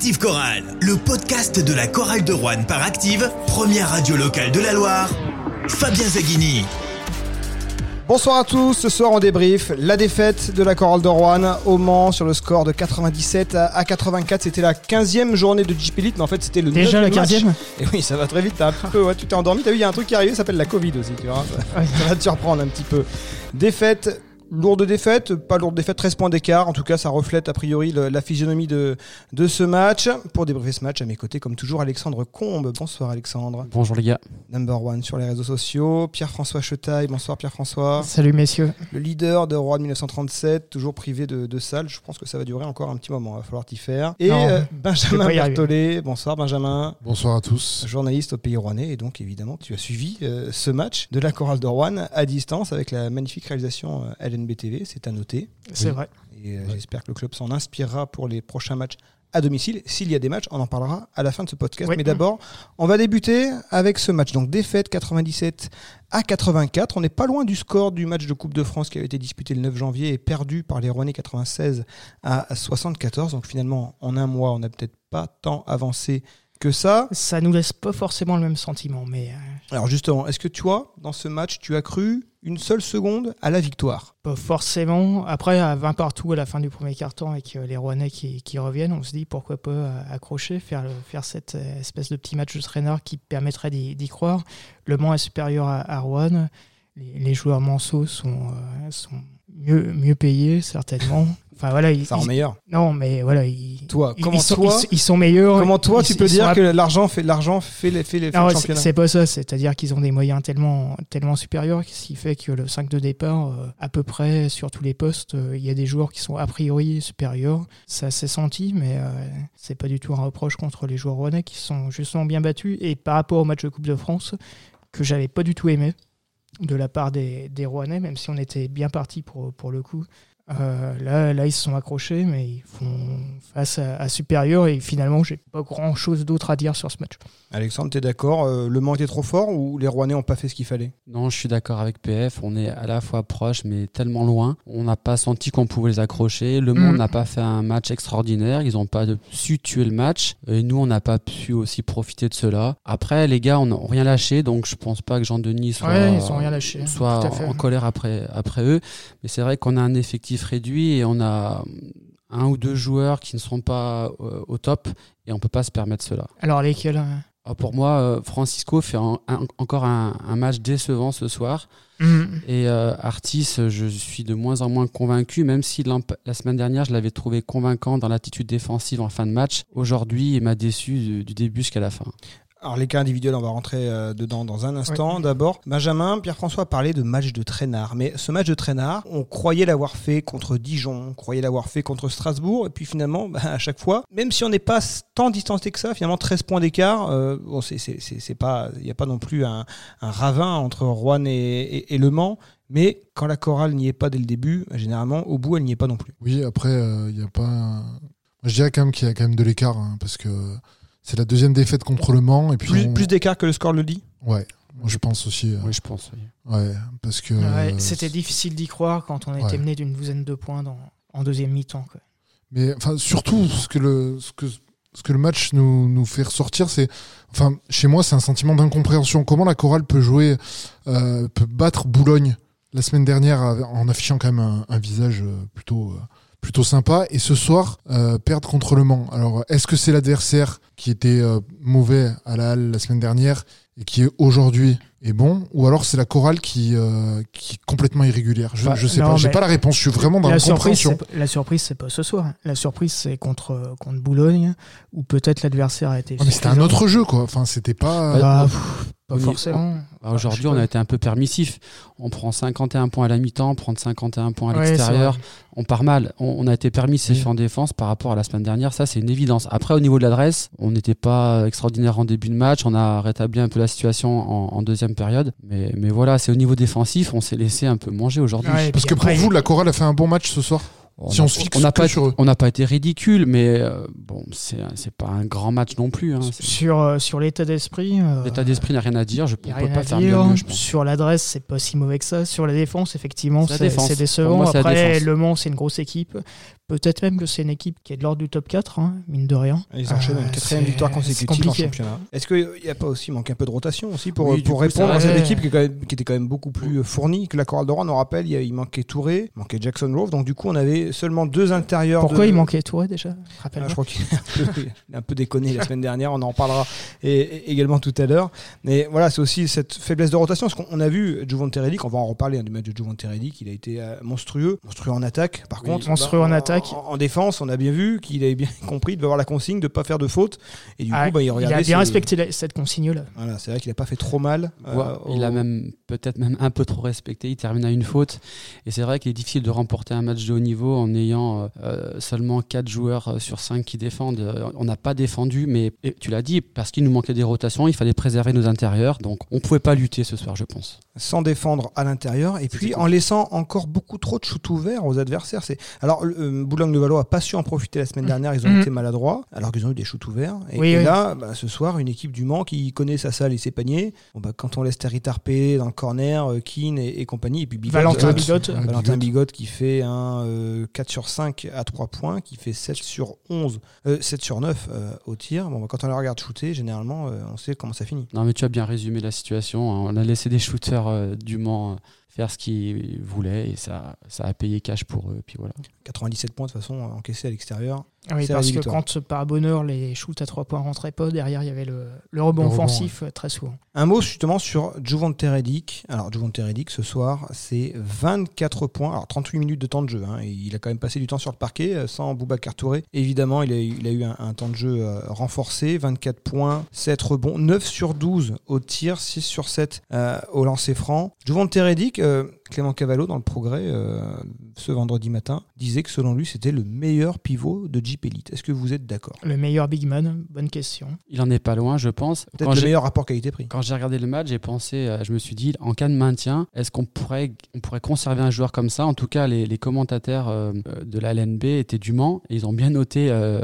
Active Chorale, le podcast de la chorale de Rouen par Active, première radio locale de la Loire. Fabien Zaghini. Bonsoir à tous, ce soir on débrief la défaite de la chorale de Rouen au Mans sur le score de 97 à 84. C'était la 15e journée de JP Elite, mais en fait c'était le Déjà la 15e 15e Et oui, ça va très vite, t'as un peu, ouais, tu t'es endormi, t'as vu, il y a un truc qui est arrivé, ça s'appelle la Covid aussi, tu vois. Ça, ça va te surprendre un petit peu. Défaite Lourde défaite, pas lourde défaite, 13 points d'écart. En tout cas, ça reflète a priori le- la physionomie de, de ce match. Pour débriefer ce match, à mes côtés, comme toujours, Alexandre Combe. Bonsoir Alexandre. Bonjour les gars. Number one sur les réseaux sociaux. Pierre-François Chetaille. Bonsoir Pierre-François. Salut messieurs. Le leader de Roi de 1937, toujours privé de, de salle. Je pense que ça va durer encore un petit moment. Il va falloir t'y faire. Et Non, euh, Benjamin. Berthollet. Bonsoir Benjamin. Bonsoir à tous. Journaliste au Pays Rouennais. Et donc, évidemment, tu as suivi euh, ce match de la chorale de Rouen à distance avec la magnifique réalisation euh, C'est à noter. C'est Oui. vrai. Et euh, j'espère que le club s'en inspirera pour les prochains matchs à domicile. S'il y a des matchs, on en parlera à la fin de ce podcast. Oui. Mais d'abord, on va débuter avec ce match. Donc défaite 97 à 84. On n'est pas loin du score du match de Coupe de France qui avait été disputé le 9 janvier et perdu par les Rouennais 96 à 74. Donc finalement, en un mois, on n'a peut-être pas tant avancé que ça. Ça nous laisse pas forcément le même sentiment, mais euh, Alors justement, est-ce que tu vois, dans ce match, tu as cru une seule seconde à la victoire? Pas forcément. Après, à 20 partout à la fin du premier quart-temps avec euh, les Rouennais qui, qui reviennent, on se dit pourquoi pas euh, accrocher, faire, le- faire cette espèce de petit match de traîneur qui permettrait d'y croire. Le Mans est supérieur à, à Rouen. Les, les joueurs manceaux sont, euh, sont mieux, mieux payés, certainement. Enfin voilà, ils, Ça rend ils- meilleur. non, mais voilà, ils, Toi, comment ils sont, toi, ils, ils sont meilleurs. comment toi tu peux dire que l'argent fait l'argent fait les fait les fait Non, le c'est championnat? c'est pas ça, c'est-à-dire qu'ils ont des moyens tellement, tellement supérieurs, ce qui fait que le 5 de départ, euh, à peu près sur tous les postes, euh, il y a des joueurs qui sont a priori supérieurs. Ça s'est senti, mais euh, c'est pas du tout un reproche contre les joueurs rouennais qui sont justement bien battus. Et par rapport au match de Coupe de France, que j'avais pas du tout aimé de la part des, des rouennais, même si on était bien parti pour, pour le coup. Euh, là, là, ils se sont accrochés, mais ils font face à, à supérieur et finalement, j'ai pas grand chose d'autre à dire sur ce match. Alexandre, tu es d'accord euh, Le Mans était trop fort ou les Rouennais n'ont pas fait ce qu'il fallait? Non, je suis d'accord avec PF. On est à la fois proche, mais tellement loin. On n'a pas senti qu'on pouvait les accrocher. Le monde Mm. n'a pas fait un match extraordinaire. Ils n'ont pas su tuer le match. Et nous, on n'a pas pu aussi profiter de cela. Après, les gars, on n'a rien lâché. Donc, je pense pas que Jean-Denis soit, Ouais, ils ont rien lâché. soit en colère après, après eux. Mais c'est vrai qu'on a un effectif réduit et on a un ou deux joueurs qui ne seront pas euh, au top. Et on peut pas se permettre cela. Alors lesquels euh? Ah, Pour moi, euh, Francisco fait un- un- encore un, un match décevant ce soir. Hmm. Et euh, Artis, je suis de moins en moins convaincu, même si la semaine dernière, je l'avais trouvé convaincant dans l'attitude défensive en fin de match. Aujourd'hui, il m'a déçu du, du début jusqu'à la fin. Alors les cas individuels, on va rentrer euh, dedans dans un instant. D'abord, Benjamin, Pierre-François parlait de match de traînard. Mais ce match de traînard, on croyait l'avoir fait contre Dijon, on croyait l'avoir fait contre Strasbourg. Et puis finalement, bah, à chaque fois, même si on n'est pas tant distancé que ça, finalement 13 points d'écart, euh, bon, c'est- c'est c'est- c'est pas, il n'y a pas non plus un, un ravin entre Rouen et, et- et Le Mans. Mais quand la chorale n'y est pas dès le début, généralement, au bout, elle n'y est pas non plus. Oui, après, il n'y a pas. un- je dirais quand même qu'il y a quand même de l'écart, hein, parce que c'est la deuxième défaite contre le Mans. Et puis Plus, on- plus d'écart que le score le dit Ouais, moi, je pense aussi. euh, Oui, je pense. oui. Ouais, parce que. Ouais, euh, C'était difficile d'y croire quand on était Ouais. mené d'une douzaine de points dans- en deuxième mi-temps. quoi. Mais enfin, surtout, ce que le, ce que, ce que le match nous, nous fait ressortir, c'est. Enfin, chez moi, c'est un sentiment d'incompréhension. Comment la chorale peut jouer, euh, peut battre Boulogne la semaine dernière en affichant quand même un, un visage plutôt. euh, plutôt sympa et ce soir euh, perdre contre le Mans. Alors est-ce que c'est l'adversaire qui était euh, mauvais à la halle la semaine dernière et qui est aujourd'hui est bon ou alors c'est la chorale qui euh, qui est complètement irrégulière? Je, Bah, je sais non, pas, j'ai pas la réponse. Je suis vraiment dans La c'est- la surprise, c'est pas ce soir. La surprise, c'est contre, contre Boulogne, où peut-être l'adversaire a été. Ouais, mais c'était un autre jeu quoi. Enfin c'était pas. Bah, pff, pas forcément. Bah, Aujourd'hui, on a été un peu permissif. On prend 51 points à la mi-temps, prendre 51 points à Ouais, l'extérieur. on part mal. On, on a été permissif Oui. en défense par rapport à la semaine dernière. Ça, c'est une évidence. Après, au niveau de l'adresse, on n'était pas extraordinaire en début de match. On a rétabli un peu la situation en, en deuxième période. Mais, mais voilà, c'est au niveau défensif, on s'est laissé un peu manger aujourd'hui. Ouais, Parce que pour vous, la chorale a fait un bon match ce soir. On Si a- on se fixe on pas, sur eux. on n'a pas été ridicule, mais euh, bon, c'est c'est pas un grand match non plus. hein. Sur, euh, sur l'état d'esprit. euh, L'état d'esprit n'a rien à dire. Je ne peux pas faire dire. mieux, je pense. Sur l'adresse, c'est pas si mauvais que ça. Sur la défense, effectivement, C'est décevant. moi, Après. Le Mans, c'est une grosse équipe. Peut-être même que c'est une équipe qui est de l'ordre du top 4, hein, mine de rien. Ils enchaînent une quatrième victoire consécutive en compliqué. championnat. Est-ce qu'il n'y a pas aussi manqué un peu de rotation aussi pour, Oui, pour coup, répondre à cette équipe qui, est quand même- qui était quand même beaucoup plus fournie que la Chorale de Rouen On rappelle, il, y a- il manquait Touré, il manquait Jackson Grove. Donc du coup, on avait seulement deux intérieurs. Pourquoi de- il manquait Touré déjà Ah, Rappelle-moi. je crois qu'il est un peu, il a un peu déconné la semaine dernière, on en reparlera et, et également tout à l'heure. Mais voilà, c'est aussi cette faiblesse de rotation. Parce qu'on on a vu Juvon Teredic, on va en reparler hein, du match de Juvon Teredic, il a été euh, monstrueux, monstrueux en attaque. Par Oui. contre, Monstrueux en attaque. En, en défense, on a bien vu qu'il avait bien compris de avoir la consigne de ne pas faire de faute. Et du Ah, coup, bah, il, il a bien ses- respecté la- cette consigne-là. Voilà, c'est vrai qu'il n'a pas fait trop mal. euh, il au- a même peut-être même un peu trop respecté. Il termine à une faute. Et c'est vrai qu'il est difficile de remporter un match de haut niveau en ayant euh, seulement 4 joueurs euh, sur 5 qui défendent. Euh, On n'a pas défendu, mais et tu l'as dit, parce qu'il nous manquait des rotations, il fallait préserver nos intérieurs. Donc on ne pouvait pas lutter ce soir, je pense. sans défendre à l'intérieur et puis en laissant encore beaucoup trop de shoot ouverts aux adversaires. C'est alors euh, Boulogne-le-Valois a pas su en profiter la semaine dernière, ils ont Mhm. été maladroits alors qu'ils ont eu des shoots ouverts. Et, Oui, et oui. là, bah, ce soir, une équipe du Mans qui connaît sa salle et ses paniers. Bon, bah, quand on laisse Terry Tarpé dans le corner, euh, Keane et, et compagnie, et puis Bigot, Valentin euh, Bigot. Valentin Bigot. Bigot qui fait un euh, 4 sur 5 à 3 points, qui fait 7 sur 11, euh, 7 sur 9 euh, au tir. Bon, bah, quand on le regarde shooter, généralement, euh, on sait comment ça finit. Non, mais tu as bien résumé la situation. hein. On a laissé des shooters euh, du Mans euh, faire ce qu'ils voulaient et ça, ça a payé cash pour eux. Puis voilà. 97 points de toute façon encaissés à l'extérieur. Oui, C'est la parce que quand par bonheur les shoots à 3 points rentraient pas, derrière il y avait le, le rebond Le rebond, offensif euh, très souvent. Un mot justement sur Juvent Teredic. Alors Juvent Teredic ce soir, c'est 24 points. Alors 38 minutes de temps de jeu. hein. Et Il a quand même passé du temps sur le parquet euh, sans Boubacar Touré. Évidemment, il a, eu- il a eu un, un temps de jeu euh, renforcé. 24 points, 7 rebonds, 9 sur 12 au tir, 6 sur 7 euh, au lancer franc. Juvent Teredic, euh, Clément Cavallo dans le progrès euh, ce vendredi matin, disait que selon lui c'était le meilleur pivot de Jeep Elite. Est-ce que vous êtes d'accord? Le meilleur big man, bonne question. Il en est pas loin, je pense. Peut-être Quand le j'ai- meilleur rapport qualité-prix. Quand j'ai regardé le match, j'ai pensé, euh, je me suis dit, en cas de maintien, est-ce qu'on pourrait, on pourrait conserver un joueur comme ça? En tout cas, les, les commentateurs euh, de la LNB étaient du Mans et ils ont bien noté euh,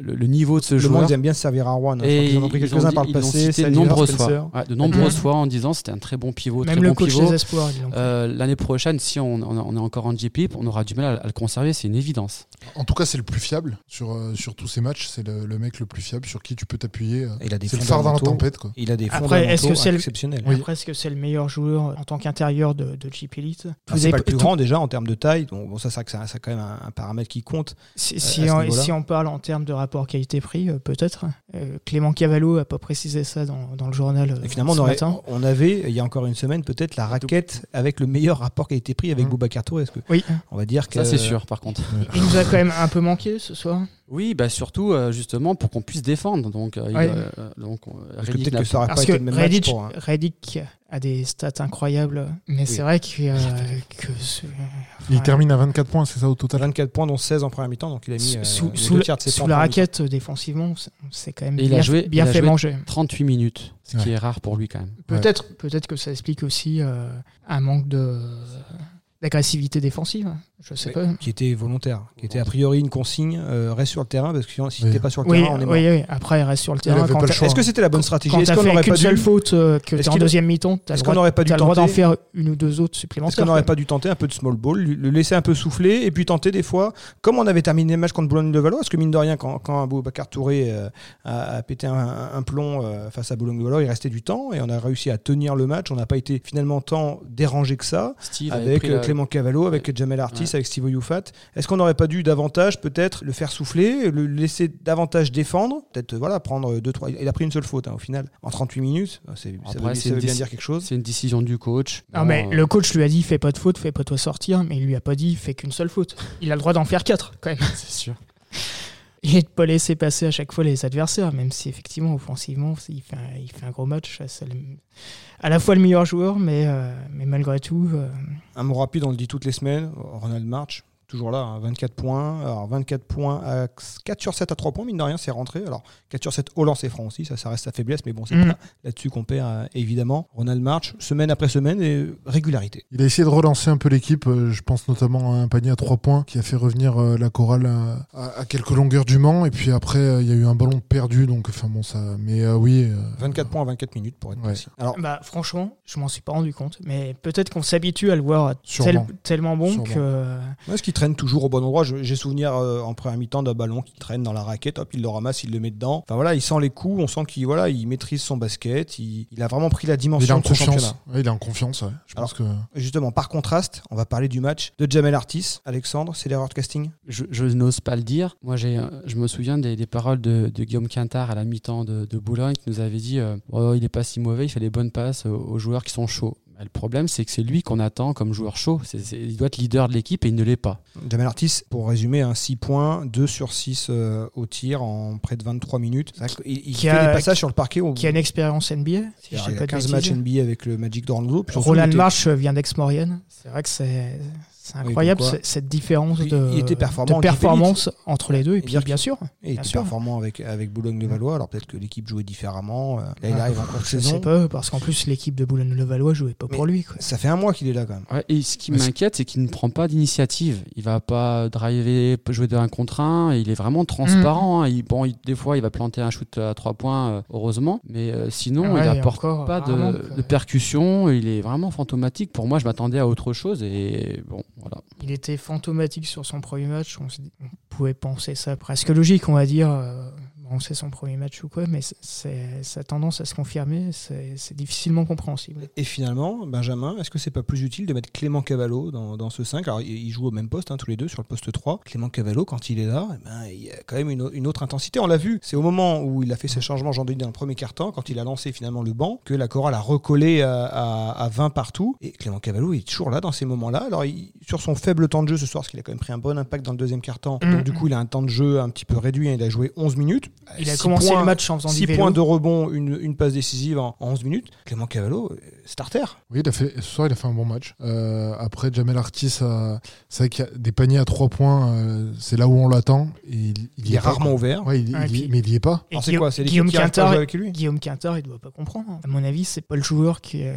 le, le niveau de ce Le joueur. monde ils aiment bien se servir à Rouen. hein. Et en ont pris ils quelques-uns dit- par le ils passé. cité de nombreuses fois, Ouais, de nombreuses fois en disant c'était un très bon pivot, Même très le bon coach pivot. des espoirs. ils L'année prochaine, si on, est encore en Jeep on aura du mal à, à le conserver, c'est une évidence. En tout cas, c'est le plus fiable sur, euh, sur tous ces matchs. C'est le, le mec le plus fiable sur qui tu peux t'appuyer. euh. Il a des C'est le phare dans la tempête. Quoi. Il a des Après, est-ce que c'est le- exceptionnels. Oui. Après, est-ce que c'est le meilleur joueur en tant qu'intérieur de, de Jeep Elite Ah, Vous c'est avez pas le plus grand déjà en termes de taille. Donc bon, ça, que ça, c'est quand même un, un paramètre qui compte. Si, à si on, niveau-là. si on parle en termes de rapport qualité-prix, euh, peut-être. Euh, Clément Cavallo a pas précisé ça dans, dans le journal euh, Et finalement, ce on, aurait- matin. on avait il y a encore une semaine peut-être la raquette avec le meilleur rapport qualité-prix avec Mhm. Boubacar Touré. Est-ce que Oui, on va dire que Ça, c'est sûr, par contre. il nous a quand même un peu manqué ce soir. Oui, bah surtout euh, justement pour qu'on puisse défendre. Donc, euh, Ouais. euh, donc euh, Redick que ça aurait pas Parce été que le même match Redick, pour un- Redick a des stats incroyables, mais c'est vrai que, euh, que ce- Il termine à 24 points, c'est ça au total 24 points dont 16 en première mi-temps. Donc il a mis sous, euh, sous- sous deux la, tiers de ses sous points la en première raquette euh, défensivement, c'est- quand même Et il bien, a joué- bien il a fait joué manger. 38 minutes, ce qui est rare pour lui quand même. Peut-être peut-être que ça explique aussi euh, un manque de d'agressivité défensive. Je sais Oui, pas. Qui était volontaire, qui était a priori une consigne. euh, reste sur le terrain parce que sinon, si Oui. t'es pas sur le Oui, terrain, on est mort. oui, oui. Après, il reste sur le terrain. Quand. Est-ce que c'était la bonne stratégie quand Est-ce t'as qu'on fait n'aurait qu'une pas seule dû faute, euh, que Est-ce t'es en deuxième mi-temps, t'as le est-ce droit, qu'on n'aurait pas dû t'as le droit d'en tenter faire une ou deux autres Est-ce supplémentaires. qu'on n'aurait pas dû tenter un peu de small ball, lui- le laisser un peu souffler et puis tenter des fois, comme on avait terminé le match contre Boulogne-de-Valois, parce que mine de rien, quand, quand Aboubacar Touré euh, a, a pété un, un plomb euh, face à Boulogne-de-Valois, il restait du temps et on a réussi à tenir le match. On n'a pas été finalement tant dérangé que ça, avec Clément Cavallo, avec Jamel Artis, Ouais. avec Steve Youfat. Est-ce qu'on n'aurait pas dû davantage peut-être le faire souffler, le laisser davantage défendre, peut-être euh, voilà prendre deux trois. Il a pris une seule faute hein, au final en 38 minutes. C'est- Ça, Après, veut, c'est ça veut une bien dire quelque chose. C'est une décision du coach. Non, Bon, mais euh, le coach lui a dit fais pas de faute, fais pas toi sortir, mais il lui a pas dit fais qu'une seule faute. Il a le droit d'en faire quatre quand même. c'est sûr. Et de pas laisser passer à chaque fois les adversaires, même si effectivement offensivement il fait un, il fait un gros match. C'est à la fois le meilleur joueur, mais, euh, malgré tout, euh, Un mot rapide, on le dit toutes les semaines. Ronald March, toujours là, hein, 24 points. Alors 24 points à 4 sur 7 à 3 points, mine de rien, c'est rentré. Alors 4 sur 7 au lancer franc aussi, ça, ça reste sa faiblesse, mais bon, c'est pas là-dessus qu'on perd euh, évidemment. Ronald March, semaine après semaine, et régularité. Il a essayé de relancer un peu l'équipe, euh, je pense notamment à un panier à trois points qui a fait revenir euh, la chorale à, à- à quelques longueurs du Mans. Et puis après, euh, il y a eu un ballon perdu, donc enfin bon, ça. Mais euh, oui. euh, 24 points à 24 minutes pour être Ouais. précis. Alors, Bah, franchement, je m'en suis pas rendu compte. Mais peut-être qu'on s'habitue à le voir tel- tellement bon Sûrement. que. Traîne toujours au bon endroit Je- J'ai souvenir euh, en première mi-temps d'un ballon qui traîne dans la raquette, hop, il le ramasse, il le met dedans. Enfin voilà, il sent les coups, on sent qu'il voilà, il maîtrise son basket, il, il a vraiment pris la il est dimension en de ce championnat. confiance. Ouais, il est en confiance, ouais. Je Alors, pense que. Justement, par contraste, on va parler du match de Jamel Artis. Alexandre, c'est l'erreur de casting? Je, je n'ose pas le dire. Moi, j'ai, euh, je me souviens des, des paroles de, de Guillaume Quintard à la mi-temps de, de Boulogne qui nous avait dit euh, Oh, il est pas si mauvais, il fait des bonnes passes aux joueurs qui sont chauds. Bah, le problème, c'est que c'est lui qu'on attend comme joueur chaud. Il doit être leader de l'équipe et il ne l'est pas. Jamel Artis, pour résumer, un 6 points, 2 sur 6 euh, au tir en près de 23 minutes. Il, Qui fait a- des passages sur le parquet. Au, Qui a une expérience NBA. Si il je a pas de 15 matchs. NBA avec le Magic d'Orlando. Roland était- March vient d'Aix-Maurienne. C'est vrai que c'est c'est incroyable cette différence de, il était performant en de performance entre les deux. Et puis bien sûr, Et il était sûr. performant avec, avec Boulogne-le-Valois. Alors peut-être que l'équipe jouait différemment. Euh, Là, il Ouais. arrive en je saison. sais pas, parce qu'en plus l'équipe de Boulogne-le-Valois jouait pas Mais- pour lui. Quoi. Ça fait un mois qu'il est là quand même. Ouais, et ce qui m'inquiète, c'est qu'il ne prend pas d'initiative. Il va pas driver, jouer de 1 contre 1. Il est vraiment transparent. hein. Il, bon, il- des fois, il va planter un shoot à 3 points, euh, heureusement. Mais euh, sinon, Ouais, il apporte pas de, de percussion. Il est vraiment fantomatique. Pour moi, je m'attendais à autre chose. Et bon, Il était fantomatique sur son premier match. On, on pouvait penser ça presque logique, on va dire. Bon, c'est son premier match ou quoi, mais c'est- c'est ça a tendance à se confirmer. C'est difficilement compréhensible. Et finalement, Benjamin, est-ce que c'est pas plus utile de mettre Clément Cavallo dans, dans ce 5 Alors, ils jouent au même poste, hein, tous les deux, sur le poste 3. Clément Cavallo, quand il est là, eh ben, il y a quand même une, au- une autre intensité. On l'a vu, c'est au moment où il a fait ses changements, jean denis dans le premier quart-temps, quand il a lancé finalement le banc, que la chorale a recollé à, à- à 20 partout. Et Clément Cavallo est toujours là dans ces moments-là. Alors, il- sur son faible temps de jeu ce soir, parce qu'il a quand même pris un bon impact dans le deuxième quart-temps, Mhm. donc du coup, il a un temps de jeu un petit peu réduit. hein, il a joué 11 minutes. Il a commencé points- le match en faisant 6 du vélo. points de rebond, une, une passe décisive en, en 11 minutes. Clément Cavallo, euh, starter. Oui, il a fait, ce soir, il a fait un bon match. Euh, après, Jamel Artis, a- c'est vrai qu'il y a des paniers à trois points, euh, c'est là où on l'attend. et Il, Il, est rarement ouvert. Ouais, il- Ah, et il y- puis- mais il y est pas. Alors c'est Guillaume- quoi C'est l'équipe Guillaume qui Quintard, jouer avec lui Guillaume Quintard, il doit pas comprendre. À mon avis, c'est pas le joueur qui, euh,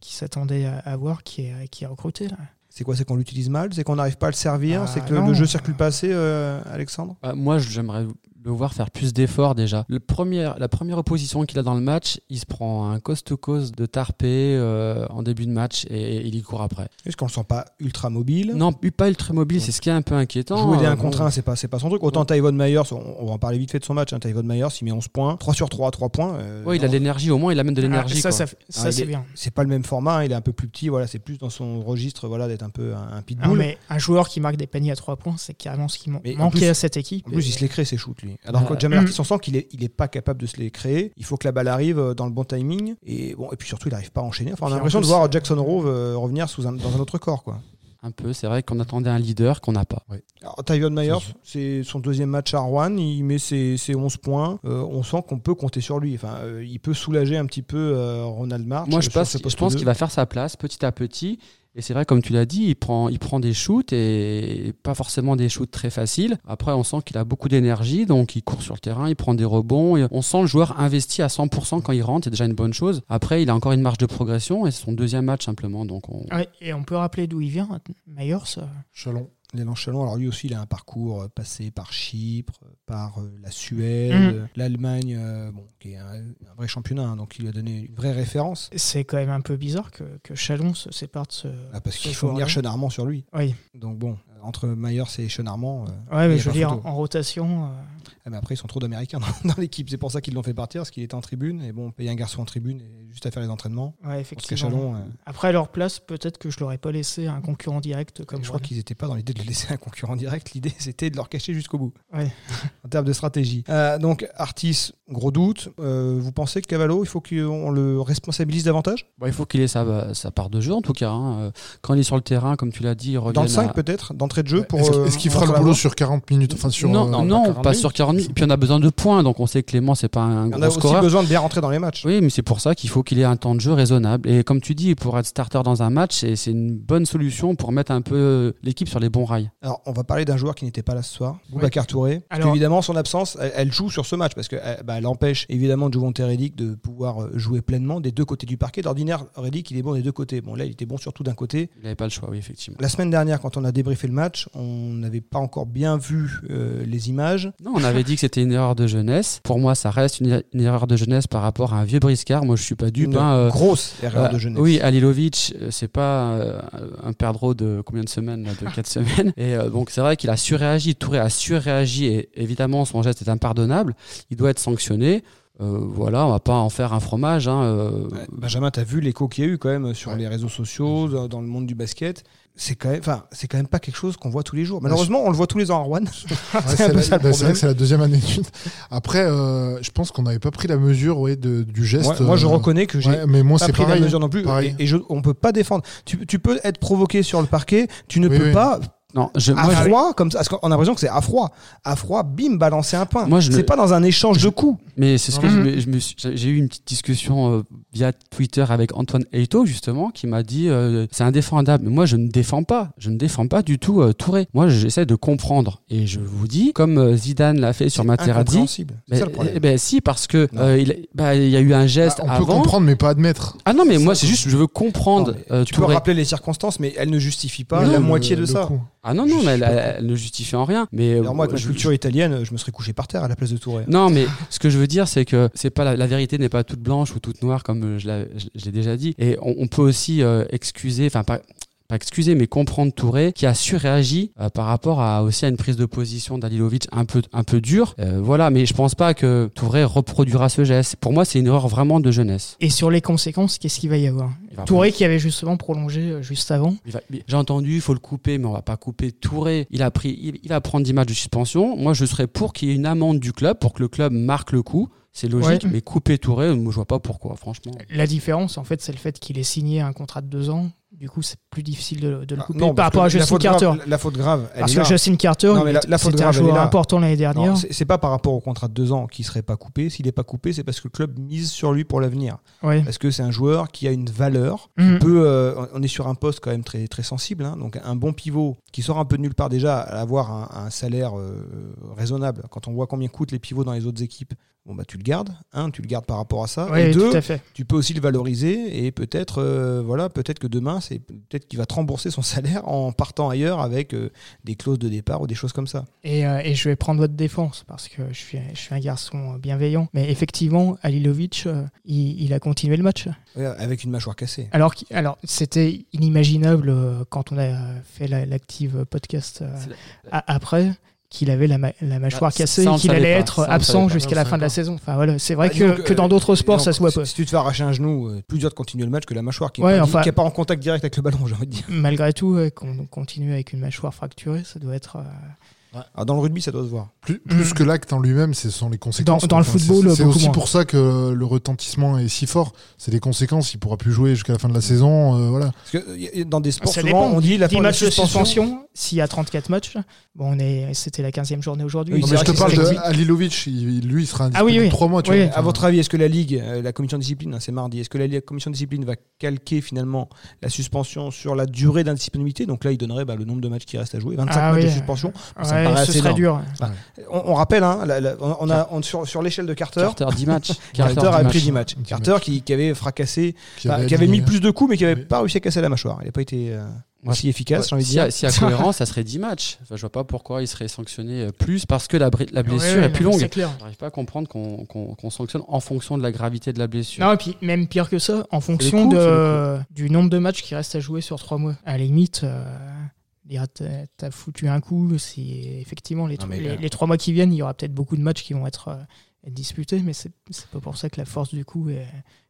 qui s'attendait à avoir qui est, qui est recruté. Là. C'est quoi C'est qu'on l'utilise mal C'est qu'on n'arrive pas à le servir Ah, C'est que le, non. le jeu circule pas assez, euh, Alexandre? Bah, moi, j'aimerais le voir faire plus d'efforts déjà. Le premier, la première opposition qu'il a dans le match, il se prend un cost-to-cost de Tarpé euh, en début de match et, il y court après. Est-ce qu'on le sent pas ultra mobile? Non, pas ultra mobile, c'est ce qui est un peu inquiétant. Jouer des Euh, 1 bon, contre 1, c'est pas, c'est pas son truc. Autant Tyvon Myers, on, on va en parler vite fait de son match. Hein, Tyvon Myers, il met 11 points, 3 sur 3 à 3 points. euh, Ouais, il a de l'énergie, au moins il amène de l'énergie. Ah, ça, quoi. ça, c'est est- bien. c'est pas le même format, hein, il est un peu plus petit, voilà, c'est plus dans son registre voilà, d'être un peu un, un Non, pitbull. mais un joueur qui marque des paniers à 3 points, c'est carrément ce qui manquait plus- à cette équipe. En plus, il se les crée ses shoots, lui. Alors que Euh, Jamel mm. Artis, on sent qu'il est, il est pas capable de se les créer. Il faut que la balle arrive euh, dans le bon timing. Et bon, et puis surtout, il n'arrive pas à enchaîner. Enfin, on a l'impression de voir euh, Jackson Rove euh, revenir sous un- dans un autre corps, quoi. Un peu, c'est vrai qu'on attendait un leader qu'on n'a pas. Alors, Tyvion Myers, c'est son deuxième match à Rouen. Il met ses, ses 11 points. Euh, on sent qu'on peut compter sur lui. Enfin, euh, il peut soulager un petit peu euh, Ronald March. Moi, je, pense, je pense 2. qu'il va faire sa place petit à petit. Et c'est vrai, comme tu l'as dit, il prend, il prend des shoots et pas forcément des shoots très faciles. Après, on sent qu'il a beaucoup d'énergie, donc il court sur le terrain, il prend des rebonds. Et on sent le joueur investi à 100% quand il rentre, c'est déjà une bonne chose. Après, il a encore une marge de progression et c'est son deuxième match simplement. Donc on... Ouais, et on peut rappeler d'où il vient, Myers. Chalon. L'élan Chalon, alors lui aussi, il a un parcours euh, passé par Chypre, par euh, la Suède, Mhm. euh, l'Allemagne, bon, qui est un, un vrai championnat, hein, donc il lui a donné une vraie référence. C'est quand même un peu bizarre que, que Chalon se sépare de ce. Ah, parce ce qu'il faut venir Armand sur lui. Oui, Donc bon, entre Myers et Sean Armand, euh, ouais, mais je veux dire, en rotation. euh, ah, mais après ils sont trop d'Américains dans, dans l'équipe. C'est pour ça qu'ils l'ont fait partir, parce qu'il était en tribune. Et bon, payer un garçon en tribune, et juste à faire les entraînements. ouais, effectivement. Chalon, euh, Après, à leur place, peut-être que je l'aurais pas laissé un concurrent direct comme je crois qu'ils n'étaient pas dans l'idée de le laisser un concurrent direct. L'idée, c'était de leur cacher jusqu'au bout. Ouais. en termes de stratégie. Euh, donc, Artis, gros doute. Euh, vous pensez que Cavallo, il faut qu'on le responsabilise davantage? Bon, il faut qu'il ait sa, sa part de jeu en tout cas. hein. Quand il est sur le terrain, comme tu l'as dit, il revient Dans le à- 5 peut-être? Dans d'entrée de jeu pour. Est-ce euh, est-ce qu'il fera le boulot sur 40 minutes Enfin, sur. non, euh, non, non, pas pas, 40 minutes. sur 40 minutes. Puis on a besoin de points, donc on sait que Clément, c'est pas un On gros a aussi scoreur. besoin de bien rentrer dans les matchs. Oui, mais c'est pour ça qu'il faut qu'il ait un temps de jeu raisonnable. Et comme tu dis, pour être starter dans un match, c'est c'est une bonne solution pour mettre un peu l'équipe sur les bons rails. Alors, on va parler d'un joueur qui n'était pas là ce soir, Boubacar Touré. Alors- qu'évidemment, son absence, elle, elle joue sur ce match parce qu'elle bah, elle empêche évidemment Jovonte Reddick de pouvoir euh, jouer pleinement des deux côtés du parquet. D'ordinaire, Reddick, il est bon des deux côtés. Bon, là, il était bon surtout d'un côté. Il n'avait pas le choix, oui, effectivement. La semaine dernière, quand on a débriefé le match, on n'avait pas encore bien vu euh, les images. Non, on avait dit que c'était une erreur de jeunesse. Pour moi, ça reste une, une erreur de jeunesse par rapport à un vieux briscard. Moi, je suis pas dupe. Une hein, euh, grosse erreur Euh, de jeunesse. Oui, Alilovic, c'est pas un perdreau de combien de semaines là, De 4 semaines. Et donc c'est vrai qu'il a surréagi. Touré a surréagi et évidemment son geste est impardonnable. Il doit être sanctionné. Euh, voilà, on va pas en faire un fromage. Hein, euh, Benjamin, t'as vu l'écho qu'il y a eu quand même sur Ouais. les réseaux sociaux, dans dans le monde du basket. C'est quand même, enfin, c'est quand même pas quelque chose qu'on voit tous les jours. Malheureusement, on le voit tous les ans à Rouen. Ouais, c'est la- c'est vrai problème. que c'est la deuxième année. Après, euh, je pense qu'on n'avait pas pris la mesure ouais, de- du geste. Moi, je euh, reconnais que j'ai mais moi, pas c'est pris pareil. la mesure non plus. Pareil. Et, et je, on peut pas défendre. Tu, tu peux être provoqué sur le parquet, tu ne Oui, peux oui. pas non, je, à moi, je- froid comme ça. Parce qu'on a l'impression que c'est à froid. À froid, bim, balancer un point. Moi, je c'est ne- pas dans un échange de coups. mais c'est ce que Mhm. je me- je me suis- j'ai eu une petite discussion euh, via Twitter avec Antoine Eito justement qui m'a dit euh, c'est indéfendable. Mais moi, je ne défends pas. Je ne défends pas du tout euh, Touré. Moi, j'essaie de comprendre et je vous dis comme euh, Zidane l'a fait sur C'est Materazzi. C'est Ben, ça le problème. eh ben, si parce que euh, il, bah, il y a eu un geste Ah, on peut avant. comprendre, mais pas admettre. Ah non mais moi c'est juste je veux comprendre Non, euh, tu peux Touré. rappeler les circonstances, mais elles ne justifient pas la moitié de ça. coup. Ah non non mais elle, elle- elle ne justifie en rien. Mais Alors moi, avec ma je- culture italienne, je me serais couché par terre à la place de Touré. Non, mais ce que je veux dire, c'est que c'est pas la, la vérité n'est pas toute blanche ou toute noire comme euh, je l'ai déjà dit. Et on, on peut aussi euh, excuser, enfin pas pas excuser, mais comprendre Touré qui a surréagi euh, par rapport à aussi à une prise de position d'Alilovic un peu un peu dure. Euh, voilà, mais je pense pas que Touré reproduira ce geste. Pour moi, c'est une erreur vraiment de jeunesse. Et sur les conséquences, qu'est-ce qu'il va y avoir? Va Touré qui avait justement prolongé euh, juste avant. Va- J'ai entendu, il faut le couper, mais on va pas couper Touré. Il a pris, il, il va prendre 10 matchs de suspension. Moi, je serais pour qu'il y ait une amende du club pour que le club marque le coup. C'est logique, Ouais. mais couper Touré, moi, je vois pas pourquoi, franchement. La différence, en fait, c'est le fait qu'il ait signé un contrat de deux ans. Du coup, c'est plus difficile de, de le Ah, couper non, par rapport à Justin Carter. grave- la faute grave, elle Parce est que là. Justin Carter, c'était un joueur important l'année dernière. C'est pas par rapport au contrat de deux ans qui serait pas coupé. S'il n'est pas coupé, c'est parce que le club mise sur lui pour l'avenir. Ouais. Parce que c'est un joueur qui a une valeur. Mhm. Peut, euh, on est sur un poste quand même très, très sensible. hein. donc un bon pivot qui sort un peu de nulle part déjà, à avoir un, un salaire euh, raisonnable. Quand on voit combien coûtent les pivots dans les autres équipes, bon bah tu le gardes. Un, tu le gardes par rapport à ça. Et deux, tout à fait. tu peux aussi le valoriser et peut-être euh, voilà peut-être que demain c'est peut-être qu'il va te rembourser son salaire en partant ailleurs avec euh, des clauses de départ ou des choses comme ça. Et, euh, et je vais prendre votre défense parce que je suis, je suis un garçon bienveillant. Mais effectivement, Alilovic, euh, il, il a continué le match. Ouais, avec une mâchoire cassée. Alors, alors c'était inimaginable quand on a fait la- l'active podcast euh, après qu'il avait la, ma- la mâchoire Bah, cassée et qu'il allait pas. être absent jusqu'à la fin de la saison. Enfin voilà, c'est vrai Ah, que, donc, que dans euh, d'autres sports, donc, ça se voit pas. Si tu te fais arracher un genou, euh, plus dur de continuer le match que la mâchoire qui n'est Ouais, pas, enfin- pas en contact direct avec le ballon, j'ai envie de dire. Malgré tout, qu'on continue avec une mâchoire fracturée, ça doit être. Alors, dans le rugby, ça doit se voir. Plus, plus Mhm. que l'acte en lui-même, ce sont les conséquences. Dans- dans le Enfin, football, c'est- aussi moins. pour ça que le retentissement est si fort. C'est les conséquences. Il pourra plus jouer jusqu'à la fin de la saison. euh, voilà. Parce que dans des sports, Ça souvent, dépend. on dit la 10 fin de la matchs de suspension. s'il y a 34 matchs, bon, on est, c'était la 15e journée aujourd'hui. Oui, je te parle de Alilovic. Il- lui, il sera Ah oui, indisponible oui. trois mois. Tu Oui. vois. À votre avis, est-ce que la Ligue, euh, la commission de discipline, hein, c'est mardi, est-ce que la, commission de discipline va calquer finalement la suspension sur la durée d'indisponibilité Donc là, il donnerait bah, le nombre de matchs qui restent à jouer, 25 Ah matchs de suspension. Ouais, paraît ce serait énorme. dur. On, on rappelle, hein, la- la- on, on a, on- sur, sur l'échelle de Carter, Carter 10 matchs. Carter, 10 a matchs. pris 10 matchs. 10 Carter qui, qui avait fracassé, Qui avait qui avait mis aligné. plus de coups, mais qui n'avait Oui. pas réussi à casser la mâchoire. Il n'a pas été euh, Ouais. aussi efficace, j'ai envie de dire. si à cohérence, ça serait 10 matchs. Enfin, je vois pas pourquoi il serait sanctionné euh, plus parce que la, blessure Ouais, ouais, est plus longue. C'est clair. J'arrive pas à comprendre qu'on sanctionne en fonction de la gravité de la blessure. Non, et puis même pire que ça, en fonction de, du nombre de matchs qui restent à jouer sur trois mois. À la limite, euh, dire, t'as t'as foutu un coup, si effectivement les, Non, tro- mais les, là- les trois mois qui viennent, il y aura peut-être beaucoup de matchs qui vont être, euh, être disputés, mais c'est c'est pas pour ça que la force du coup est,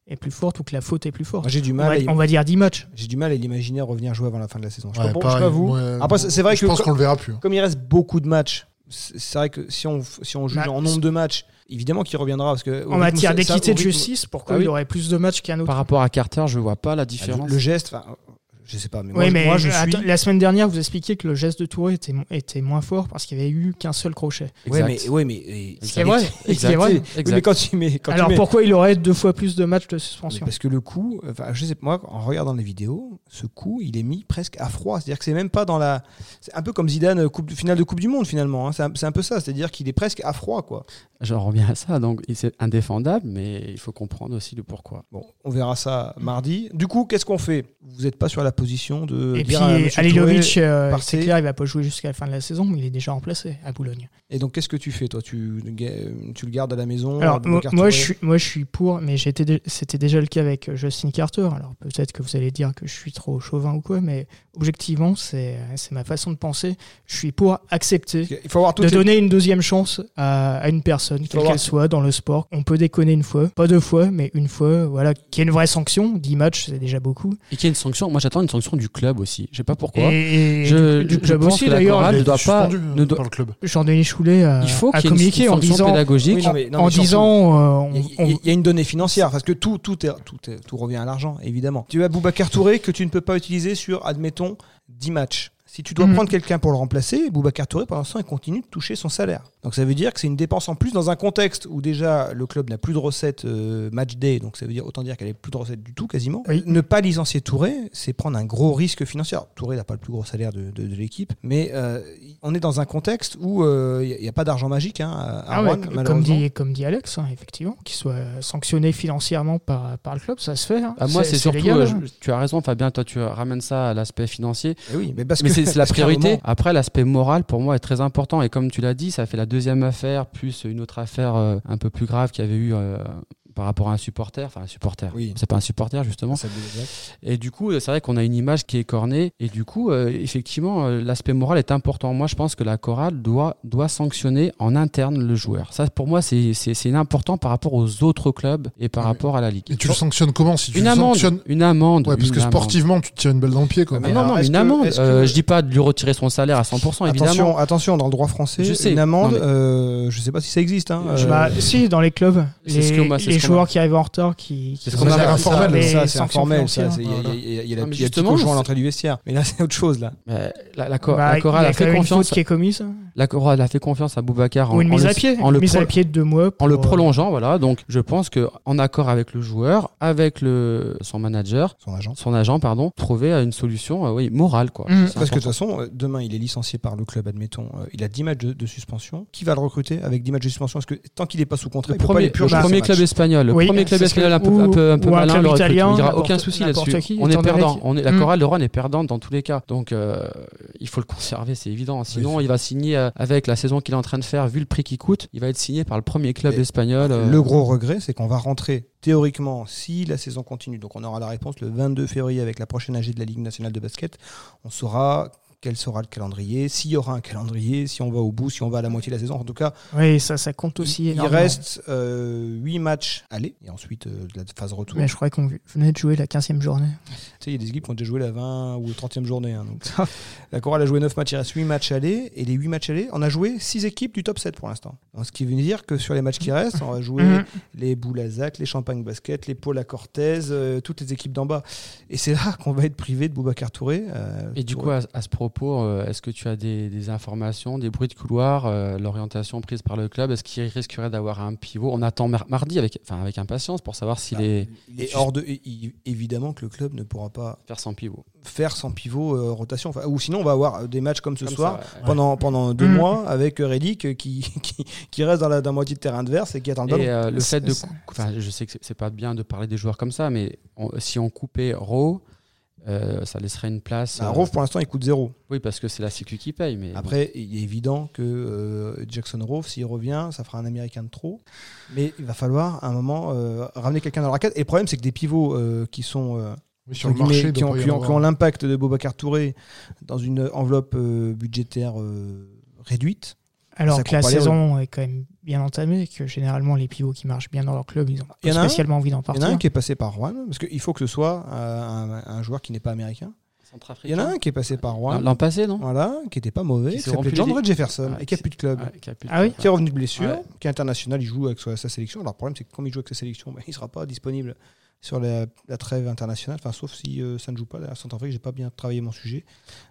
est plus forte ou que la faute est plus forte. Moi, j'ai du On mal, va, à, on va dire 10 matchs. j'ai du mal à l'imaginer revenir jouer avant la fin de la saison. Je Ouais, pas pour- je sais pareil. pas vous. Ouais, Après, c'est- c'est vrai je que pense qu'on le verra plus. Comme il reste beaucoup de matchs, c'est c'est vrai que si on, si on juge Bah, en nombre de matchs, évidemment qu'il reviendra. Parce que En matière d'équité de justice, pourquoi Ah oui. il y aurait plus de matchs qu'un autre Par rapport à Carter, je vois pas la différence. Le geste, je sais pas. Mais Oui, moi, mais moi, je suis. attends, la semaine dernière, vous expliquiez que le geste de Touré était, était moins fort parce qu'il n'y avait eu qu'un seul crochet. Exact. mais, ouais, mais C'est vrai. Exact. C'est vrai. Oui, Exact. mais quand tu mets, quand tu Alors mets- pourquoi il aurait deux fois plus de matchs de Mais suspension parce que le coup, enfin, je sais moi, en regardant les vidéos, ce coup, il est mis presque à froid. C'est-à-dire que c'est même pas dans la. C'est un peu comme Zidane, euh, coupe, finale de Coupe du Monde finalement. hein. C'est un, c'est un peu ça. C'est-à-dire qu'il est presque à froid, quoi. J'en reviens à ça. Donc, c'est indéfendable, mais il faut comprendre aussi le pourquoi. Bon, on verra ça mardi. Du coup, qu'est-ce qu'on fait? Vous n'êtes pas sur la position de. Et puis dire monsieur Alilovic, euh, c'est clair, il va pas jouer jusqu'à la fin de la saison, mais il est déjà remplacé à Boulogne. Et donc, qu'est-ce que tu fais, toi? Tu, tu le gardes à la maison Alors moi, je suis, moi je suis pour, mais c'était déjà le cas avec euh, Justin Carter. Alors peut-être que vous allez dire que je suis trop chauvin ou quoi, mais objectivement c'est ma façon de penser. Je suis pour accepter Il faut avoir de les- donner une deuxième chance à, à une personne, quelle qu'elle soit, dans le sport. On peut déconner une fois, pas deux fois, mais une fois, voilà, qu'il y ait une vraie sanction. 10 matchs, c'est déjà beaucoup. Et une sanction. Moi, j'attends une sanction du club aussi. Je sais pas pourquoi. Et, Je- du, club pense aussi d'ailleurs. ne doit pas- ne doit- par le club. Jean-Denis Choulet a, Il faut a qu'il y ait une, communiqué une en disant, pédagogique. Oui, non, mais- non, en disant, euh, on- Il y, a- on- il y a une donnée financière parce que tout, tout, est, tout, est- tout revient à l'argent, évidemment. Tu as Boubacar Touré que tu ne peux pas utiliser sur, admettons, 10 matchs. Si tu dois Mhm. prendre quelqu'un pour le remplacer, Boubacar Touré, pendant ce temps, il continue de toucher son salaire. Donc ça veut dire que c'est une dépense en plus dans un contexte où déjà le club n'a plus de recettes euh, match day, donc ça veut dire autant dire qu'elle n'a plus de recettes du tout quasiment. Oui. Ne pas licencier Touré, c'est prendre un gros risque financier. Alors, Touré n'a pas le plus gros salaire de, de- de l'équipe, mais euh, on est dans un contexte où euh, il n'y a, pas d'argent magique hein, à, Ah ouais, Rouen, comme, malheureusement. dit, comme dit Alex, hein, effectivement, qu'il soit sanctionné financièrement par, par le club, ça se fait. hein. Ah, moi, c'est surtout. légal, euh, hein. je- tu as raison, Fabien. Toi, tu ramènes ça à l'aspect financier. Eh oui, mais parce Mais que c'est la priorité. Après, l'aspect moral, pour moi, est très important. Et comme tu l'as dit, ça fait la deuxième affaire, plus une autre affaire euh, un peu plus grave qu'il y avait eu euh, par rapport à un supporter. Enfin, un supporter. Oui. C'est pas un supporter, justement. Et du coup, euh, c'est vrai qu'on a une image qui est cornée. Et du coup, euh, effectivement, euh, l'aspect moral est important. Moi, je pense que la chorale doit, doit sanctionner en interne le joueur. Ça, pour moi, c'est important par rapport aux autres clubs et par Ouais. rapport à la Ligue. Et tu le sanctionnes comment si tu Une le amende. sanctionnes Une amende. Ouais, parce que amende. sportivement, tu te tires une balle dans le pied. Quoi. Mais non, non, une que- amende. que- Euh, je dis pas de lui retirer son salaire à 100%, évidemment. Attention, attention, dans le droit français, Je sais. une amende, Non, mais- euh, je sais pas si ça existe. Hein, euh, Bah, si, dans les clubs, C'est les, ce les ce qu'on joueurs qui arrivent en retard, qui, C'est informel, ça, c'est informel. Il y a- la mais il y a le petit justement, cochon à l'entrée du vestiaire. Mais là, c'est autre chose. là. Mais la, Bah, chorale y a fait confiance. faute qui est commise. La chorale a fait confiance à Boubacar en, une en mise le- à pied. en Une le mise à pied de deux mois. en le euh, prolongeant, voilà. Donc, je pense que en accord avec le joueur, avec le son manager, Son agent. son agent, pardon, trouver euh, une solution, euh, oui, morale, quoi. C'est Parce que de toute façon, euh, demain, il est licencié par le club, admettons. euh, Il a 10 matchs de, de suspension. Qui va le recruter avec 10 matchs de suspension? Parce que tant qu'il n'est pas sous contrat, le il peut pas premier, le club espagnol, le Oui, premier club espagnol un peu, que- un peu, un peu ou un malin, italien, il n'y aura aucun souci là-dessus. qui, On est perdant. qu'il- On est, la chorale de Rouen est perdante dans tous les cas. Donc, euh, il faut le conserver, c'est évident. Sinon, il va signer euh, avec la saison qu'il est en train de faire, vu le prix qu'il coûte, il va être signé par le premier club espagnol. euh, Le gros regret, c'est qu'on va rentrer théoriquement, si la saison continue, donc on aura la réponse le 22 février avec la prochaine AG de la Ligue nationale de basket, on saura quel sera le calendrier, s'il y aura un calendrier, si on va au bout, si on va à la moitié de la saison. En tout cas, Oui, ça, ça compte aussi il, il énormément. reste 8 matchs aller et ensuite euh, la phase retour. Mais je crois qu'on venait de jouer la 15e journée. Tu sais, il y a des équipes qui ont déjà joué la 20 ou 30e journée. hein, donc. la Chorale a joué 9 matchs, il reste 8 matchs aller. Et les 8 matchs aller, on a joué 6 équipes du top 7 pour l'instant. Ce qui veut dire que sur les matchs qui restent, on va jouer Mhm. les Boulazac, les Champagne Basket, les Paul à Cortez, euh, toutes les équipes d'en bas. Et c'est là qu'on va être privé de Boubacar Touré. euh, Et du coup, à, à ce propos, euh, est-ce que tu as des, des informations, des bruits de couloir, euh, l'orientation prise par le club Est-ce qu'il risquerait d'avoir un pivot? On attend mar- mardi avec, enfin, avec impatience pour savoir s'il Bah, est il est hors de. il- évidemment que le club ne pourra pas faire sans pivot. faire sans pivot euh, rotation. Enfin, ou sinon, on va avoir des matchs comme ce Comme soir. ça, ouais. Pendant, pendant deux Mhm. mois avec Relic qui, qui, qui reste dans la, dans la moitié de terrain adverse et qui attend le ballon. Et euh, le C'est- fait de, enfin, je sais que c'est- pas bien de parler des joueurs comme ça, mais on- si on coupait Raw, euh, ça laisserait une place. Bah, euh, Rove, pour l'instant, il coûte zéro. oui, parce que c'est la Sécu qui paye, mais bon. Après, il est évident que euh, Jackson Rove, s'il revient, ça fera un Américain de trop. Mais il va falloir, à un moment, euh, ramener quelqu'un dans la raquette. Et le problème, c'est que des pivots euh, qui sont. euh, Oui, sur le marché, qui ont, pas y qui ont- avoir- qui ont l'impact de Bobacar Touré dans une enveloppe euh, budgétaire euh, réduite. Alors que la saison est quand même bien entamée, que généralement les pivots qui marchent bien dans leur club, ils ont pas spécialement envie d'en Il y en partir. a un qui est passé par Rouen, parce qu'il faut que ce soit euh, un, un joueur qui n'est pas américain. Il y en a un qui est passé par Rouen. L'an passé, non? Voilà, qui était pas mauvais, Qui s'appelait John Ray Jefferson et qui a qui plus de club. Ouais, qui a plus de- Ah oui Qui est revenu de blessure, Ouais. qui est international, il joue avec sa, sa sélection. Alors le problème, c'est que comme il joue avec sa sélection, ben, il sera pas disponible sur la, la trêve internationale, enfin, sauf si euh, ça ne joue pas. À Centrafrique, j'ai pas bien travaillé mon sujet,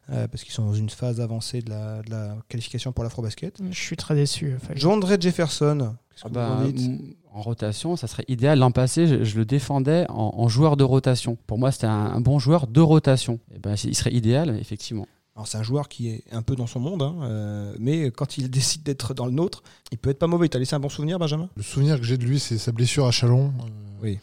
euh, parce qu'ils sont dans une phase avancée de la, de la qualification pour l'afro-basket. Je suis très déçu. John Ray Jefferson, qu'est-ce que Ah vous bah, en dites m- en rotation, ça serait idéal. L'an passé, je, je le défendais en, en joueur de rotation. Pour moi, c'était un, un bon joueur de rotation. Et ben, il serait idéal, effectivement. Alors c'est un joueur qui est un peu dans son monde, hein, euh, mais quand il décide d'être dans le nôtre, il peut être pas mauvais. T'as laissé un bon souvenir, Benjamin? Le souvenir que j'ai de lui, c'est sa blessure à Chalon. Euh, Oui.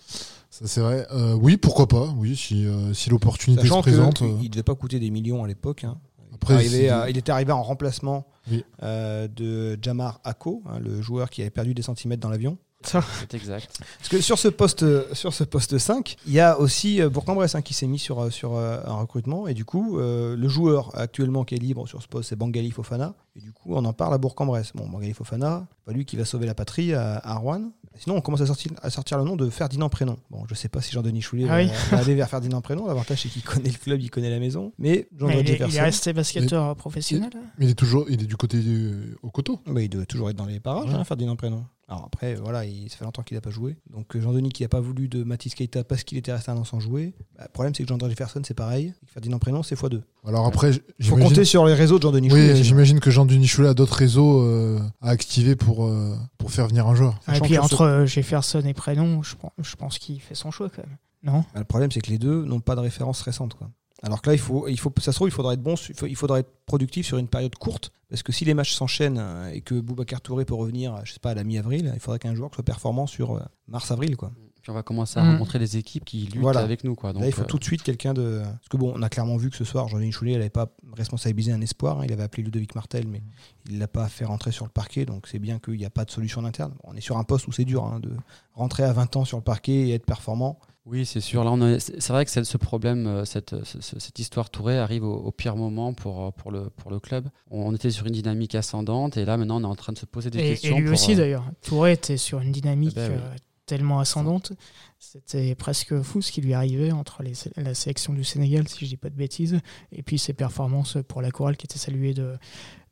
Ça, c'est vrai. Euh, oui, pourquoi pas. Oui, si, euh, si l'opportunité se Sachant présente. qu'il euh, ne devait pas coûter des millions à l'époque. hein. Il, Après, est arrivé c'est- à- il était arrivé en remplacement Oui. euh, de Jamar Ako, hein, le joueur qui avait perdu des centimètres dans l'avion. C'est exact. Parce que sur ce poste, sur ce poste 5, il y a aussi euh, Bourg-en-Bresse hein, qui s'est mis sur, euh, sur un recrutement. Et du coup, euh, le joueur actuellement qui est libre sur ce poste, c'est Bangali Fofana. Et du coup, on en parle à Bourg-en-Bresse. Bon, Bangali Fofana, pas lui qui va sauver la patrie à, à Rouen. Sinon, on commence à sortir, à sortir le nom de Ferdinand Prénom. Bon, je sais pas si Jean-Denis Choulet Ah va, oui. va aller vers Ferdinand Prénom. L'avantage, c'est qu'il connaît le club, il connaît la maison. Mais Jean-Denis mais il, est, il est resté basketteur professionnel. hein Mais il est toujours, il est du côté du, au coteau. bah, il doit toujours être dans les parages, Ouais. hein, Ferdinand Prénom. Alors après, voilà, il, ça fait longtemps qu'il n'a pas joué. Donc euh, Jean-Denis qui n'a pas voulu de Mathis Keita parce qu'il était resté un an sans jouer. Bah, le problème, c'est que Jean-Denis Jefferson, c'est pareil. Et que Ferdinand Prénom, c'est x2. Alors après, Il faut compter sur les réseaux de Jean-Denis Oui, j'imagine que Jean-Denis Choulet a d'autres réseaux euh, à activer pour, euh, pour faire venir un joueur. Et Sachant puis entre euh, Jefferson et Prénom, je pense, je pense qu'il fait son choix quand même. Non? Bah, le problème, c'est que les deux n'ont pas de référence récente. Quoi. Alors que là, il faut, il faut, ça se trouve, il faudrait être bon, il faut- il faudrait être productif sur une période courte. Parce que si les matchs s'enchaînent euh, et que Boubacar Touré peut revenir, je sais pas, à la mi-avril, il faudrait qu'un joueur soit performant sur euh, mars-avril. Quoi. Puis on va commencer à Mhm. rencontrer des équipes qui luttent Voilà. avec nous. Quoi. Donc, Là, il faut euh, tout de suite quelqu'un de. Parce que bon, on a clairement vu que ce soir, Jean-Denis Choulet, il n'avait pas responsabilisé un espoir. hein. Il avait appelé Ludovic Martel, mais il ne l'a pas fait rentrer sur le parquet. Donc c'est bien qu'il n'y a pas de solution en interne. On est sur un poste où c'est dur hein, de rentrer à 20 ans sur le parquet et être performant. Oui, c'est sûr. Là, on c'est vrai que c'est- ce problème, euh, cette, ce- cette histoire Touré arrive au, au pire moment pour, euh, pour, le, pour le club. On était sur une dynamique ascendante et là, maintenant, on est en train de se poser des et, questions. et lui pour, aussi euh, d'ailleurs. Touré était sur une dynamique Eh ben oui. euh, tellement ascendante. C'était presque fou ce qui lui arrivait entre les, la sélection du Sénégal, si je dis pas de bêtises, et puis ses performances pour la chorale qui étaient saluées de,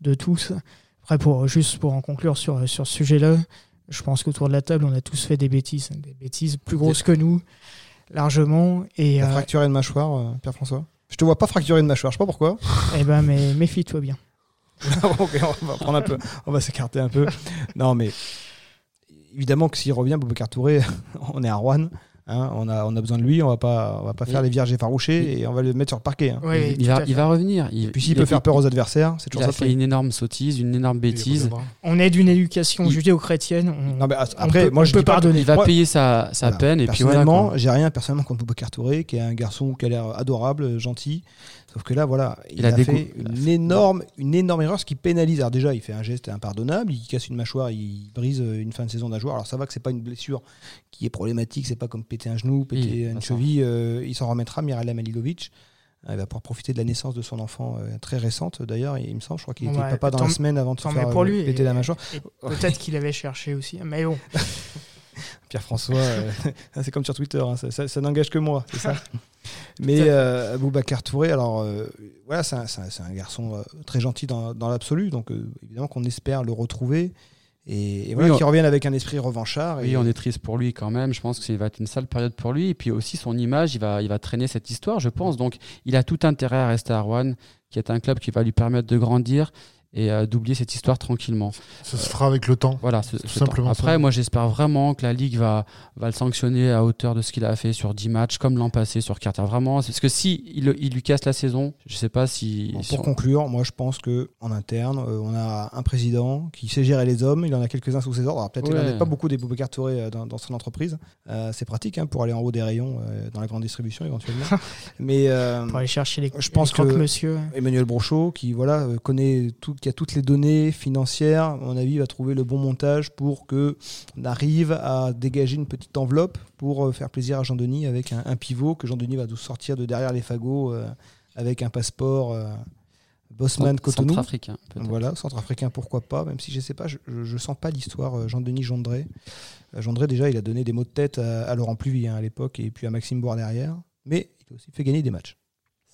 de tous. Après, pour, juste pour en conclure sur, sur ce sujet-là, je pense qu'autour de la table, on a tous fait des bêtises, des bêtises plus grosses que nous, largement. Et, a euh, fracturé une mâchoire, euh, Pierre-François? Je te vois pas fracturer une mâchoire, je sais pas pourquoi. eh ben, mais méfie-toi bien. Ok, on va prendre un peu, on va s'écarter un peu. Non, mais évidemment que s'il revient, Boubacar Touré, on est à Rouen. Hein, on, a, on a besoin de lui, on va pas, on va pas faire Oui. les vierges effarouchées et on va le mettre sur le parquet. hein. Oui, il, va, il va revenir. Il, Et puis s'il il- peut faire il- peur aux adversaires, c'est Il toujours a ça. fait une énorme sottise, une énorme bêtise. On est d'une éducation Il- judéo-chrétienne. On, Non, mais on après, peut, moi je pas- pardonner. Il va Moi- payer sa, sa Voilà. peine et puis voilà. personnellement, quoi. j'ai rien personnellement contre Boubacar Touré, qui est un garçon qui a l'air adorable, gentil. Sauf que là, voilà, il, Il a fait une énorme, une énorme erreur, ce qui pénalise. Alors déjà, il fait un geste impardonnable, il casse une mâchoire, il brise une fin de saison d'un joueur. Alors ça va que c'est pas une blessure qui est problématique, c'est pas comme péter un genou, péter Oui, une cheville. euh, il s'en remettra, Miralem Alilovic. Euh, Il va pouvoir profiter de la naissance de son enfant euh, très récente d'ailleurs, il me semble. Je crois qu'il était papa dans la semaine avant de se faire mieux pour euh, lui. péter et- la mâchoire. Peut-être qu'il avait cherché aussi. Mais bon, Pierre-François, euh, c'est comme sur Twitter, hein, ça, ça- ça n'engage que moi, c'est ça. Mais euh, Aboubacar Touré, alors euh, voilà, c'est un, garçon euh, très gentil dans, dans l'absolu, donc évidemment qu'on espère le retrouver et, et voilà, Oui, qu'il revienne avec un esprit revanchard. Oui, et, on est triste pour lui quand même. Je pense que ça va être une sale période pour lui. Et puis aussi, son image, il va, il va traîner cette histoire, je pense. Donc, il a tout intérêt à rester à Rouen, qui est un club qui va lui permettre de grandir et euh, d'oublier cette histoire tranquillement. Ça se fera avec le temps. Voilà, ce- ce simplement temps. Après, ça. moi, j'espère vraiment que la Ligue va, va le sanctionner à hauteur de ce qu'il a fait sur 10 matchs, comme l'an passé sur Carter. Vraiment, parce que si il, il lui casse la saison, je sais pas si. Bon, pour on- conclure, moi je pense que en interne, euh, on a un président qui sait gérer les hommes. Il en a quelques-uns sous ses ordres. Peut-être qu'il n'en Ouais. a pas beaucoup des Boubacar Touré euh, dans, dans son entreprise. Euh, c'est pratique hein, pour aller en haut des rayons euh, dans la grande distribution éventuellement. Mais euh, pour aller chercher les, Je pense les que- monsieur. Emmanuel Brochot, qui voilà connaît tout, qui a toutes les données financières, à mon avis, va trouver le bon montage pour que on arrive à dégager une petite enveloppe pour euh, faire plaisir à Jean-Denis avec un, un pivot que Jean-Denis va nous sortir de derrière les fagots euh, avec un passeport euh, Bosman Cotonou. Centrafricain, peut-être. Voilà, centrafricain, pourquoi pas, même si je sais pas, je, je sens pas l'histoire Jean-Denis Gendré. Gendré, déjà, il a donné des mots de tête à, à Laurent Pluvy hein, à l'époque et puis à Maxime Boire derrière, mais il a aussi fait gagner des matchs.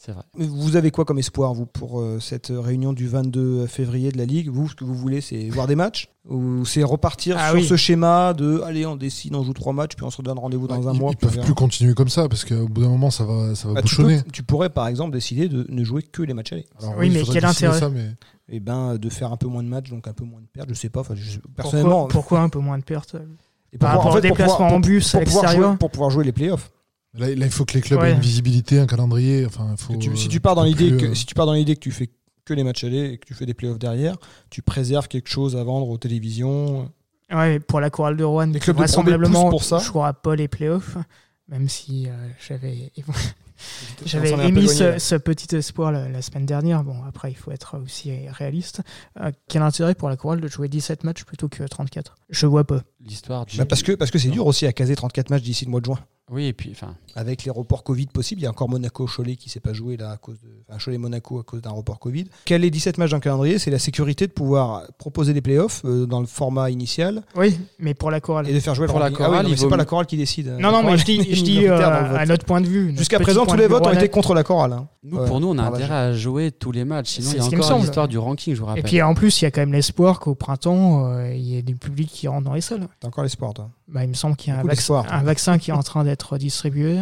C'est vrai. Mais Vous avez quoi comme espoir, vous, pour euh, cette réunion du 22 février de la Ligue? Vous, ce que vous voulez, c'est voir des matchs? Ou c'est repartir Ah sur oui. ce schéma de allez, on décide, on joue trois matchs, puis on se redonne rendez-vous dans un ils, mois ils peuvent plus continuer comme ça parce qu'au bout d'un moment, ça va, ça va Bah, tu, bouchonner. peux- tu pourrais, par exemple, décider de ne jouer que les matchs allés. Alors Oui, il mais quel intérêt ça, mais Et ben, de faire un peu moins de matchs, donc un peu moins de pertes, je sais pas. Personnellement, Pourquoi, pourquoi un peu moins de pertes et Par rapport au pour déplacement pouvoir- en bus pour à pouvoir l'extérieur jouer- pour pouvoir jouer les playoffs. Là, là, il faut que les clubs Ouais. aient une visibilité, un calendrier. Enfin, faut, Que tu- euh, si tu pars dans l'idée que euh, si tu pars dans l'idée que tu fais que les matchs allés et que tu fais des playoffs derrière, tu préserves quelque chose à vendre aux télévisions. Ouais, pour la chorale de Rouen, Les clubs de vraisemblablement, poussent pour ça. je jouera pas les playoffs, même si euh, j'avais j'avais émis ce, petit espoir la, la semaine dernière. Bon, après, il faut être aussi réaliste. Euh, quel intérêt pour la chorale de jouer 17 matchs plutôt que 34 Je vois pas. L'histoire du. Bah, parce que parce que c'est dur aussi à caser 34 matchs d'ici le mois de juin. Oui, et puis, enfin, Avec les reports Covid possibles, il y a encore Monaco-Cholet qui s'est pas joué là à cause de enfin, Cholet-Monaco à cause d'un report Covid. Quel est 17 matchs dans le calendrier? C'est la sécurité de pouvoir proposer des playoffs euh, dans le format initial Oui, mais pour la chorale. et de faire jouer Pour le la ranking. Ah oui, chorale, non, mais c'est pas la chorale qui décide. Non, La non, mais chorale je dis, je euh, à notre point de vue. Jusqu'à présent, tous les votes ont été contre la chorale. hein. nous, Ouais, pour nous, on a intérêt à jouer tous les matchs. Sinon, C'est il y a encore l'histoire du ranking, je vous Et rappelle. puis en plus, il y a quand même l'espoir qu'au printemps, euh, il y ait du public qui rentre dans les salles. T'as encore l'espoir, toi. Bah, il me semble qu'il y a un, vac- un vaccin qui est en train d'être distribué.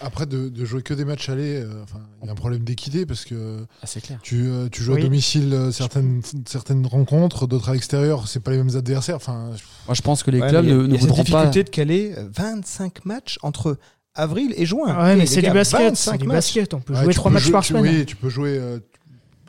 Après, de, de jouer que des matchs allés, euh, enfin, il y a un problème d'équité parce que Ah, clair. tu, euh, tu joues Oui. à domicile euh, certaines, certaines rencontres, d'autres à l'extérieur, c'est pas les mêmes adversaires. Enfin, Moi, je pense que les Ouais, clubs a- ne, il ne y a cette pas. difficulté de caler euh, 25 matchs entre avril et juin. Ouais, mais c'est du basket. 25 C'est du basket. On peut ouais, jouer trois matchs jouer- par tu- semaine. Oui, tu peux jouer euh,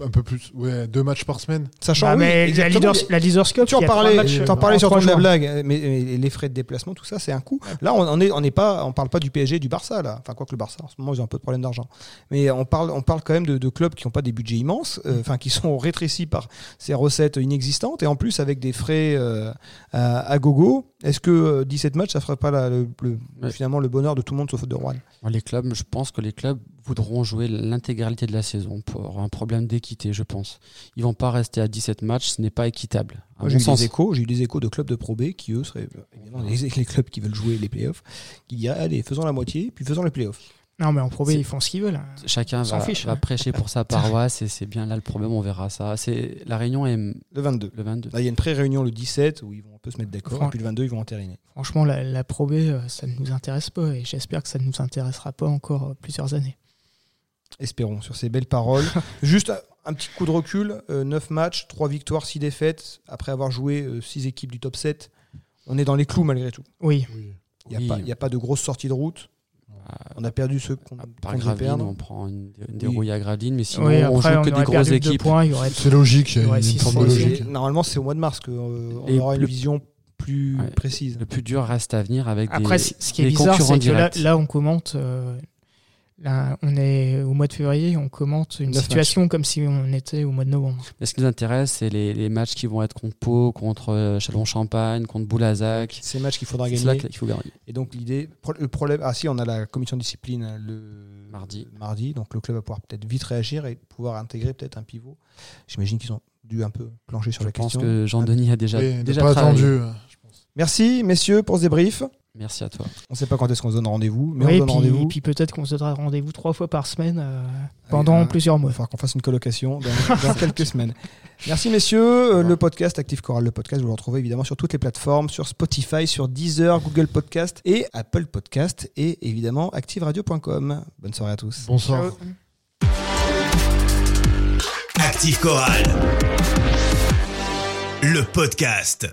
un peu plus, ouais, deux matchs par semaine. Sachant, Bah, oui, mais la Leaders, la Leaders Cup, Tu en parlais, euh, parlais en sur trois ton de la blague, mais, mais les frais de déplacement, tout ça, c'est un coût. Là, on, on est, on n'est pas, on parle pas du PSG, du Barça là. Enfin, quoi que le Barça, en ce moment, ils ont un peu de problème d'argent. Mais on parle, on parle quand même de, de clubs qui n'ont pas des budgets immenses, euh, enfin, qui sont rétrécis par ces recettes inexistantes, et en plus avec des frais euh, à, à gogo. Est-ce que euh, 17 matchs, ça ferait pas la- le, le- Ouais. finalement le bonheur de tout le monde sauf de Rouen Les clubs, je pense que les clubs voudront jouer l'intégralité de la saison pour un problème d'équité, je pense. Ils vont pas rester à 17 matchs, ce n'est pas équitable. J'ai eu des échos, j'ai eu des échos de clubs de Pro B qui eux seraient euh, évidemment les, les clubs qui veulent jouer les playoffs, qui diraient allez faisons la moitié puis faisons les playoffs. Non, mais en Pro B, C'est- ils font ce qu'ils veulent. Chacun s'en va, fiche, va hein. prêcher pour sa paroisse et c'est bien là le problème, on verra ça. C'est La réunion est Le 22. le 22. Là, il y a une pré-réunion le 17 où ils vont un peu se mettre d'accord, et puis le 22, ils vont entériner. Franchement, la, la Pro B, euh, ça ne nous intéresse pas et j'espère que ça ne nous intéressera pas encore euh, plusieurs années. Espérons, sur ces belles paroles. Juste un- petit coup de recul 9 matchs, 3 victoires, 6 défaites. Après avoir joué 6 équipes du top 7, on est dans les clous malgré tout. Oui, Il n'y a, Oui. a pas de grosses sorties de route. On a perdu ceux qu'on Par Graveline, perdre. on prend une, une dérouille à Graveline, mais sinon oui on après, joue on, que des grosses équipes. points, il y aurait C'est logique, il y a une forme de logique. Normalement, c'est au mois de mars qu'on Et aura une vision plus Ouais. précise. Le plus dur reste à venir avec Après, des, ce qui est des bizarre, c'est que là, on commente. euh, là, on est au mois de février, on commente une situation comme si on était au mois de novembre. Mais ce qui nous intéresse, c'est les, les matchs qui vont être contre Pau, contre euh, Chalon-Champagne, contre Boulazac. Ces matchs qu'il faudra gagner. qu'il faut gagner. Et donc l'idée, le problème, ah si, on a la commission de discipline euh, le Mardi. le mardi, donc le club va pouvoir peut-être vite réagir et pouvoir intégrer peut-être un pivot. J'imagine qu'ils ont dû un peu plancher sur Je la pense question. que Jean-Denis a déjà, Oui, déjà pas travaillé. attendu. je pense. Merci messieurs pour ce débrief. Merci à toi. On ne sait pas quand est-ce qu'on se donne rendez-vous, mais Oui, on se donne rendez-vous. puis peut-être qu'on se donnera rendez-vous trois fois par semaine euh, pendant euh, plusieurs Il mois. va falloir qu'on fasse une colocation dans, dans quelques semaines. Merci messieurs. Euh, Le podcast Active Choral, le podcast, vous le retrouvez évidemment sur toutes les plateformes, sur Spotify, sur Deezer, Google Podcast et Apple Podcast et évidemment activeradio.com. Bonne soirée à tous. Bonsoir. Active Chorale. Le podcast.